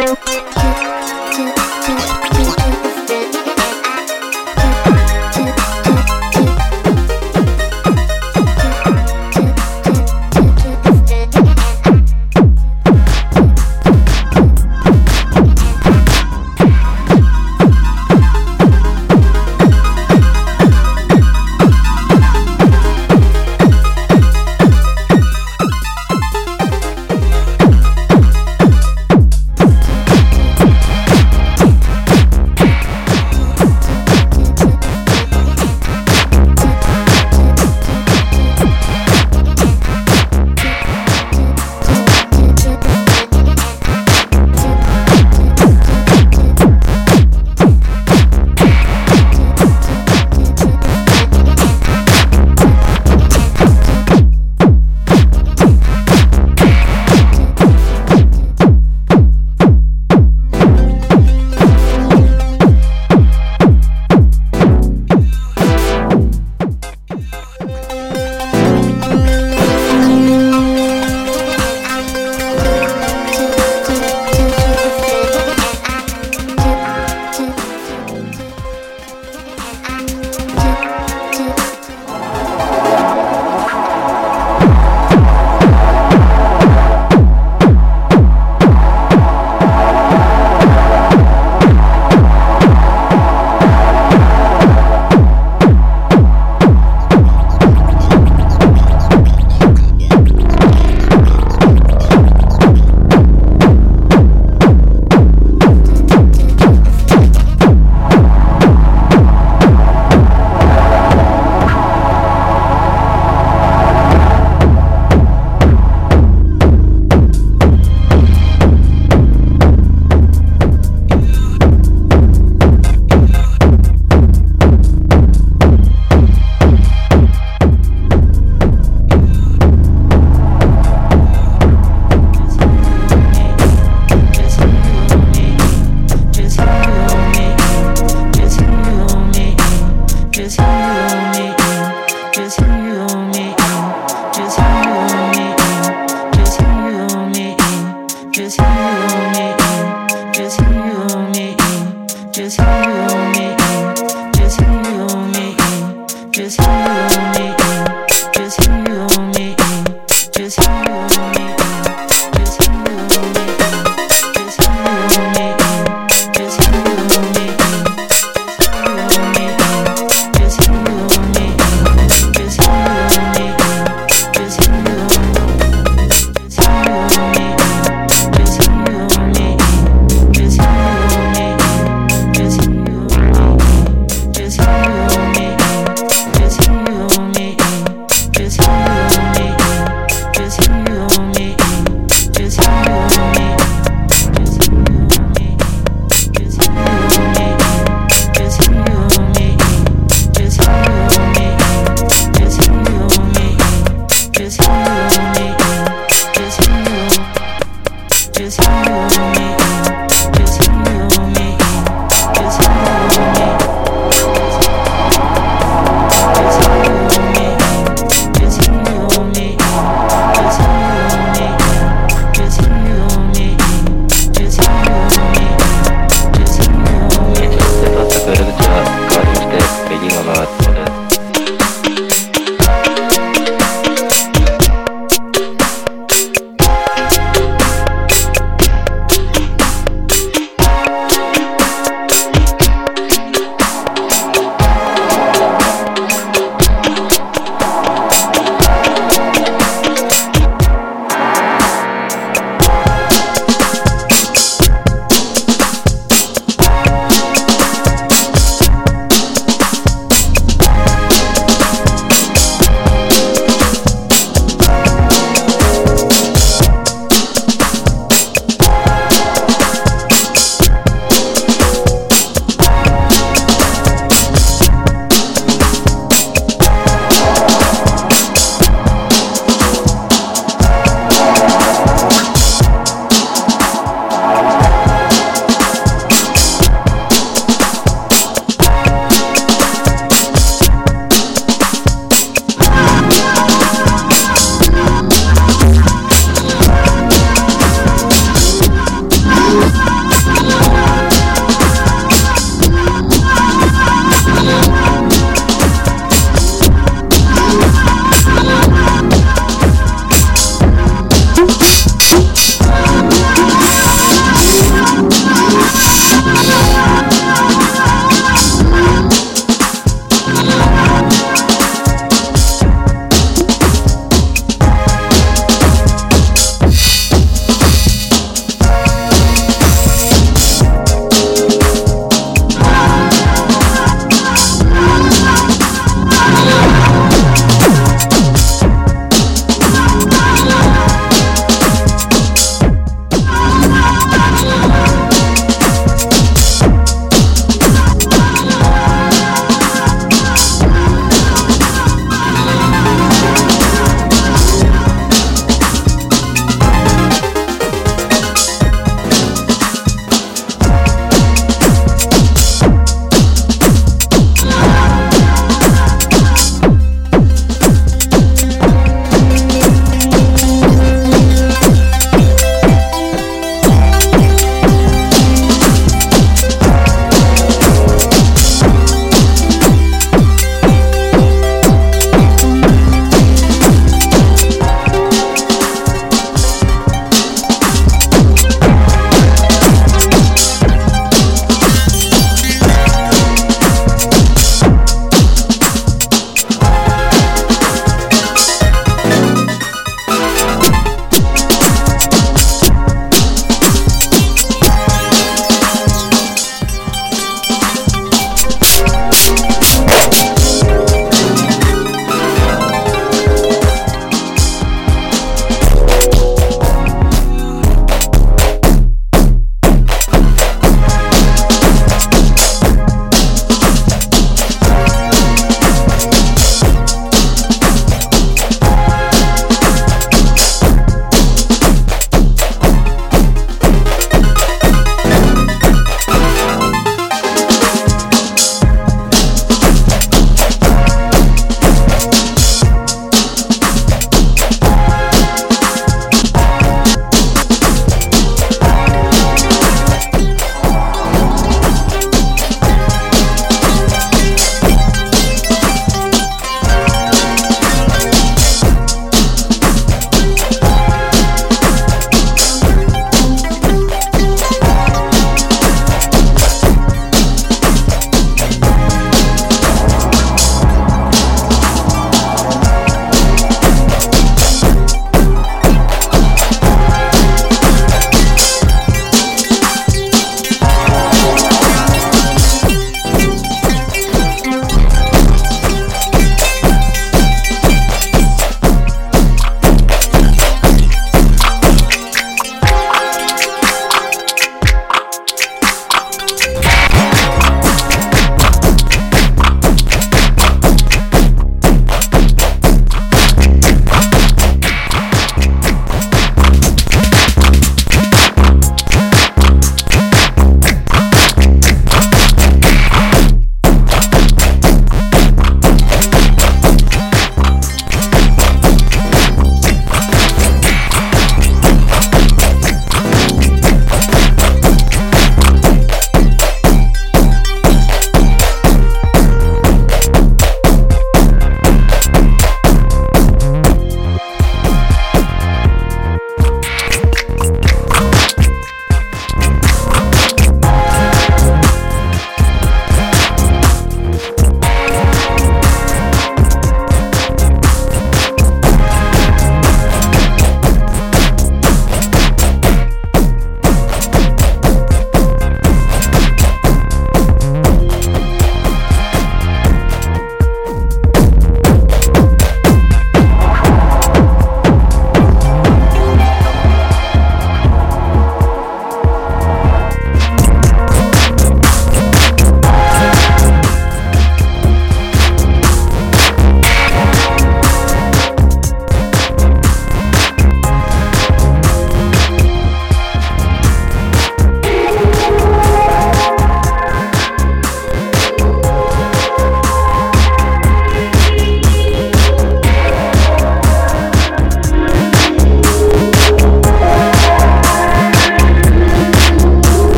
Just